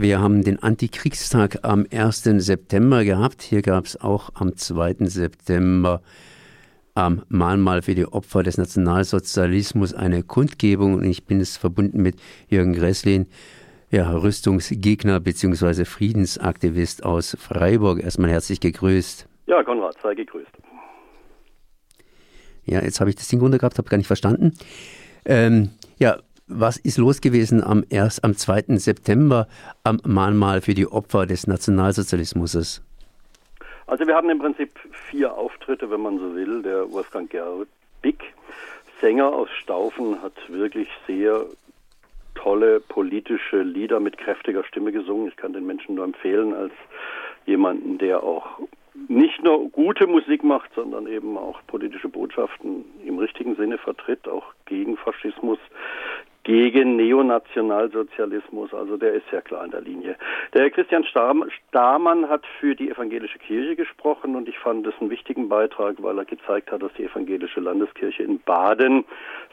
Wir haben den Antikriegstag am 1. September gehabt. Hier gab es auch am 2. September am Mahnmal für die Opfer des Nationalsozialismus eine Kundgebung und ich bin es verbunden mit Jürgen Gresslin, ja, Rüstungsgegner bzw. Friedensaktivist aus Freiburg. Erstmal herzlich gegrüßt. Ja, Konrad, sei gegrüßt. Ja, jetzt habe ich das Ding runter gehabt, habe gar nicht verstanden. Ähm, ja, was ist los gewesen am, erst, am 2. September am Mahnmal für die Opfer des Nationalsozialismus? Also wir haben im Prinzip vier Auftritte, wenn man so will. Der Wolfgang Gerbig, Sänger aus Staufen, hat wirklich sehr tolle politische Lieder mit kräftiger Stimme gesungen. Ich kann den Menschen nur empfehlen als jemanden, der auch nicht nur gute Musik macht, sondern eben auch politische Botschaften im richtigen Sinne vertritt, auch gegen Faschismus, gegen Neonationalsozialismus, also der ist sehr klar in der Linie. Der Christian Stamann hat für die evangelische Kirche gesprochen und ich fand das einen wichtigen Beitrag, weil er gezeigt hat, dass die evangelische Landeskirche in Baden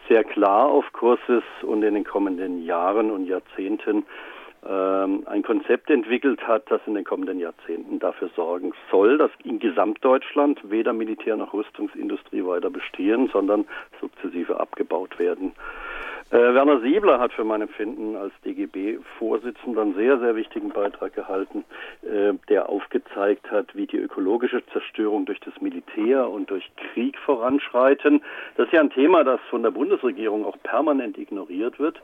sehr klar auf Kurs ist und in den kommenden Jahren und Jahrzehnten ähm, ein Konzept entwickelt hat, das in den kommenden Jahrzehnten dafür sorgen soll, dass in Gesamtdeutschland weder Militär noch Rüstungsindustrie weiter bestehen, sondern sukzessive abgebaut werden. Äh, Werner Siebler hat für mein Empfinden als DGB-Vorsitzender einen sehr, sehr wichtigen Beitrag gehalten, äh, der aufgezeigt hat, wie die ökologische Zerstörung durch das Militär und durch Krieg voranschreiten. Das ist ja ein Thema, das von der Bundesregierung auch permanent ignoriert wird.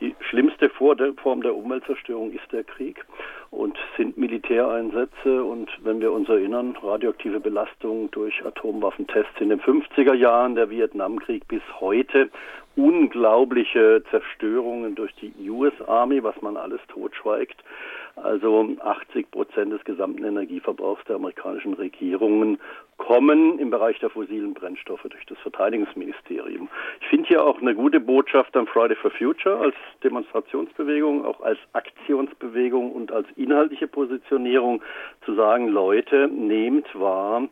Die schlimmste Form der Umweltzerstörung ist der Krieg und sind Militäreinsätze. Und wenn wir uns erinnern, radioaktive Belastung durch Atomwaffentests in den 50er Jahren, der Vietnamkrieg bis heute unglaubliche Zerstörungen durch die US Army, was man alles totschweigt. Also 80 Prozent des gesamten Energieverbrauchs der amerikanischen Regierungen kommen im Bereich der fossilen Brennstoffe durch das Verteidigungsministerium. Ich finde hier auch eine gute Botschaft am Friday for Future als Demonstrationsbewegung, auch als Aktionsbewegung und als inhaltliche Positionierung zu sagen, Leute, nehmt wahr,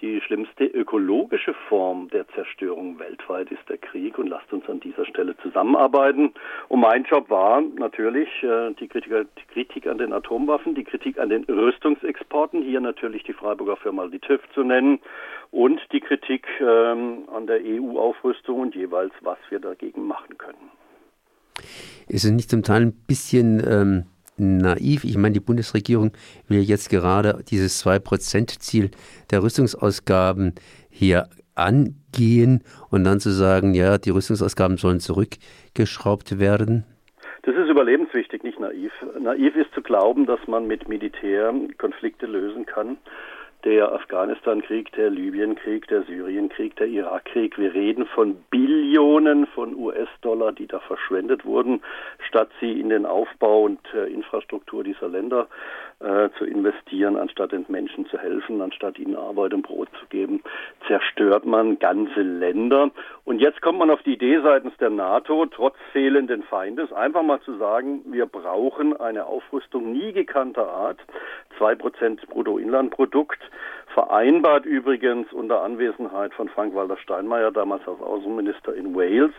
die schlimmste ökologische Form der Zerstörung weltweit ist der Krieg und lasst uns an dieser Stelle zusammenarbeiten. Und mein Job war natürlich äh, die, Kritik, die Kritik an den Atomwaffen, die Kritik an den Rüstungsexporten, hier natürlich die Freiburger Firma TÜV zu nennen und die Kritik ähm, an der EU-Aufrüstung und jeweils, was wir dagegen machen können. Ist es nicht zum Teil ein bisschen ähm naiv. Ich meine, die Bundesregierung will jetzt gerade dieses 2%-Ziel der Rüstungsausgaben hier angehen und dann zu sagen, ja, die Rüstungsausgaben sollen zurückgeschraubt werden? Das ist überlebenswichtig, nicht naiv. Naiv ist zu glauben, dass man mit Militär Konflikte lösen kann der Afghanistan-Krieg, der Libyen-Krieg, der Syrien-Krieg, der Irak-Krieg. Wir reden von Billionen von US-Dollar, die da verschwendet wurden, statt sie in den Aufbau und äh, Infrastruktur dieser Länder äh, zu investieren, anstatt den Menschen zu helfen, anstatt ihnen Arbeit und Brot zu geben, zerstört man ganze Länder. Und jetzt kommt man auf die Idee seitens der NATO, trotz fehlenden Feindes, einfach mal zu sagen, wir brauchen eine Aufrüstung nie gekannter Art, zwei Prozent Bruttoinlandprodukt, vereinbart übrigens unter Anwesenheit von Frank-Walter Steinmeier, damals als Außenminister in Wales.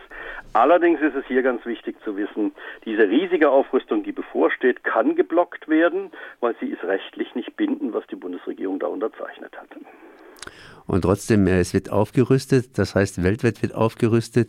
Allerdings ist es hier ganz wichtig zu wissen, diese riesige Aufrüstung, die bevorsteht, kann geblockt werden, weil sie ist rechtlich nicht bindend, was die Bundesregierung da unterzeichnet hat. Und trotzdem, äh, es wird aufgerüstet, das heißt, weltweit wird aufgerüstet.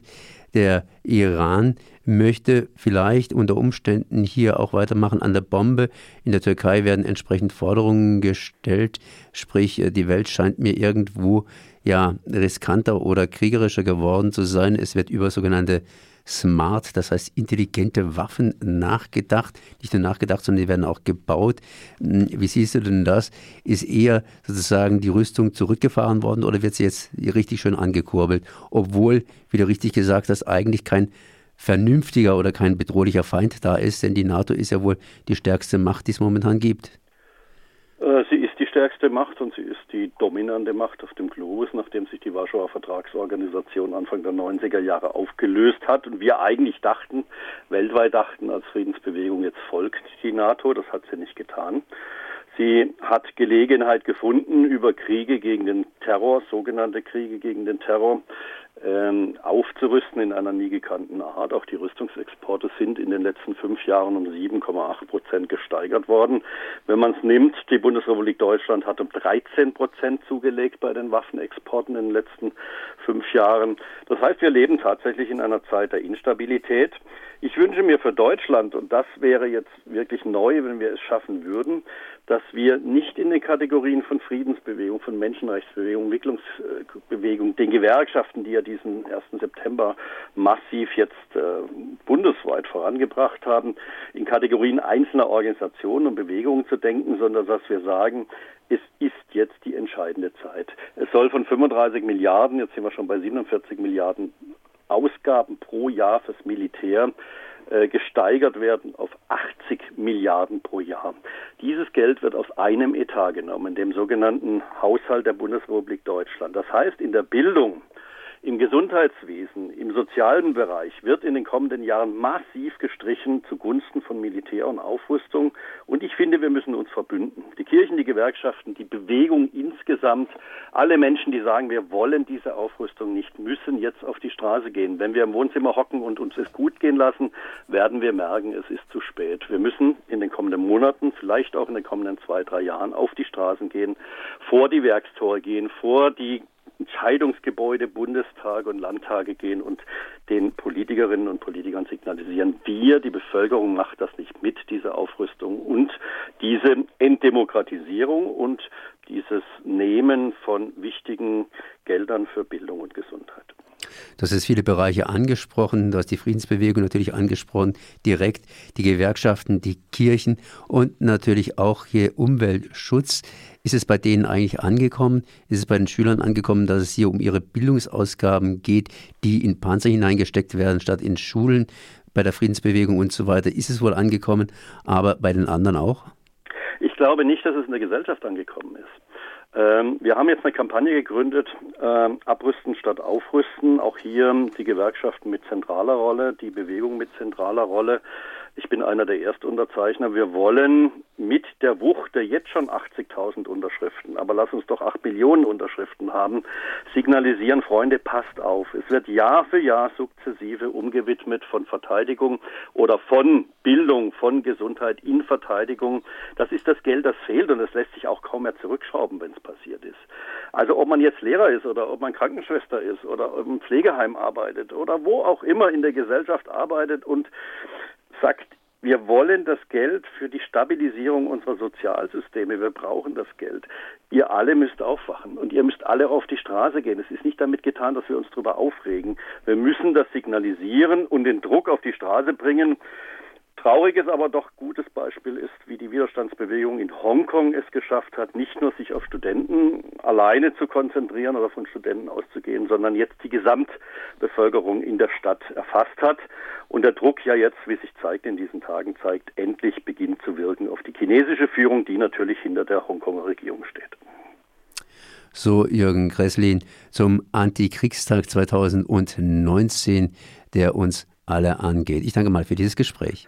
Der Iran möchte vielleicht unter Umständen hier auch weitermachen an der Bombe. In der Türkei werden entsprechend Forderungen gestellt, sprich äh, die Welt scheint mir irgendwo ja riskanter oder kriegerischer geworden zu sein. Es wird über sogenannte smart, das heißt intelligente Waffen nachgedacht. Nicht nur nachgedacht, sondern die werden auch gebaut. Hm, wie siehst du denn das? Ist eher sozusagen die Rüstung zurückgefahren worden oder wird sie jetzt richtig schön angekurbelt? Obwohl, wie du richtig gesagt hast, eigentlich kein vernünftiger oder kein bedrohlicher Feind da ist, denn die NATO ist ja wohl die stärkste Macht, die es momentan gibt. Äh, sie ist die stärkste Macht und sie ist die dominante Macht auf dem Globus, nachdem sich die Warschauer Vertragsorganisation Anfang der 90er Jahre aufgelöst hat und wir eigentlich dachten, weltweit dachten als Friedensbewegung, jetzt folgt die NATO, das hat sie nicht getan. Sie hat Gelegenheit gefunden, über Kriege gegen den Terror, sogenannte Kriege gegen den Terror, ähm, aufzurüsten in einer nie gekannten Art. Auch die Rüstungsexporte sind in den letzten fünf Jahren um 7,8 Prozent gesteigert worden. Wenn man es nimmt, die Bundesrepublik Deutschland hat um 13 Prozent zugelegt bei den Waffenexporten in den letzten fünf Jahren. Das heißt, wir leben tatsächlich in einer Zeit der Instabilität. Ich wünsche mir für Deutschland, und das wäre jetzt wirklich neu, wenn wir es schaffen würden, dass wir nicht in den Kategorien von Friedensbewegung, von Menschenrechtsbewegung, Entwicklungsbewegung, den Gewerkschaften, die ja diesen 1. September massiv jetzt äh, bundesweit vorangebracht haben, in Kategorien einzelner Organisationen und Bewegungen zu denken, sondern dass wir sagen, es ist jetzt die entscheidende Zeit. Es soll von 35 Milliarden, jetzt sind wir schon bei 47 Milliarden Ausgaben pro Jahr fürs Militär äh, gesteigert werden auf 80 Milliarden pro Jahr. Dieses Geld wird aus einem Etat genommen, dem sogenannten Haushalt der Bundesrepublik Deutschland. Das heißt, in der Bildung im Gesundheitswesen, im sozialen Bereich wird in den kommenden Jahren massiv gestrichen zugunsten von Militär und Aufrüstung. Und ich finde, wir müssen uns verbünden. Die Kirchen, die Gewerkschaften, die Bewegung insgesamt, alle Menschen, die sagen, wir wollen diese Aufrüstung nicht, müssen jetzt auf die Straße gehen. Wenn wir im Wohnzimmer hocken und uns es gut gehen lassen, werden wir merken, es ist zu spät. Wir müssen in den kommenden Monaten, vielleicht auch in den kommenden zwei, drei Jahren auf die Straßen gehen, vor die Werkstore gehen, vor die Entscheidungsgebäude, Bundestage und Landtage gehen und den Politikerinnen und Politikern signalisieren, wir, die Bevölkerung macht das nicht mit, diese Aufrüstung und diese Entdemokratisierung und dieses Nehmen von wichtigen Geldern für Bildung und Gesundheit. Du hast jetzt viele Bereiche angesprochen, du hast die Friedensbewegung natürlich angesprochen, direkt die Gewerkschaften, die Kirchen und natürlich auch hier Umweltschutz. Ist es bei denen eigentlich angekommen? Ist es bei den Schülern angekommen, dass es hier um ihre Bildungsausgaben geht, die in Panzer hineingesteckt werden, statt in Schulen, bei der Friedensbewegung und so weiter? Ist es wohl angekommen, aber bei den anderen auch? Ich glaube nicht, dass es in der Gesellschaft angekommen ist. Ähm, wir haben jetzt eine Kampagne gegründet, ähm, Abrüsten statt Aufrüsten. Auch hier die Gewerkschaften mit zentraler Rolle, die Bewegung mit zentraler Rolle. Ich bin einer der Erstunterzeichner. Wir wollen mit der Wucht der jetzt schon 80.000 Unterschriften, aber lass uns doch 8 Millionen Unterschriften haben, signalisieren, Freunde, passt auf. Es wird Jahr für Jahr sukzessive umgewidmet von Verteidigung oder von Bildung, von Gesundheit in Verteidigung. Das ist das Geld, das fehlt und es lässt sich auch kaum mehr zurückschrauben, wenn es passiert ist. Also ob man jetzt Lehrer ist oder ob man Krankenschwester ist oder im Pflegeheim arbeitet oder wo auch immer in der Gesellschaft arbeitet und sagt, wir wollen das Geld für die Stabilisierung unserer Sozialsysteme. Wir brauchen das Geld. Ihr alle müsst aufwachen und ihr müsst alle auf die Straße gehen. Es ist nicht damit getan, dass wir uns darüber aufregen. Wir müssen das signalisieren und den Druck auf die Straße bringen. Trauriges, aber doch gutes Beispiel ist, wie die Widerstandsbewegung in Hongkong es geschafft hat, nicht nur sich auf Studenten alleine zu konzentrieren oder von Studenten auszugehen, sondern jetzt die Gesamtbevölkerung in der Stadt erfasst hat. Und der Druck ja jetzt, wie sich zeigt in diesen Tagen, zeigt, endlich beginnt zu wirken auf die chinesische Führung, die natürlich hinter der Hongkonger Regierung steht. So Jürgen Gresslin zum Antikriegstag 2019, der uns alle angeht. Ich danke mal für dieses Gespräch.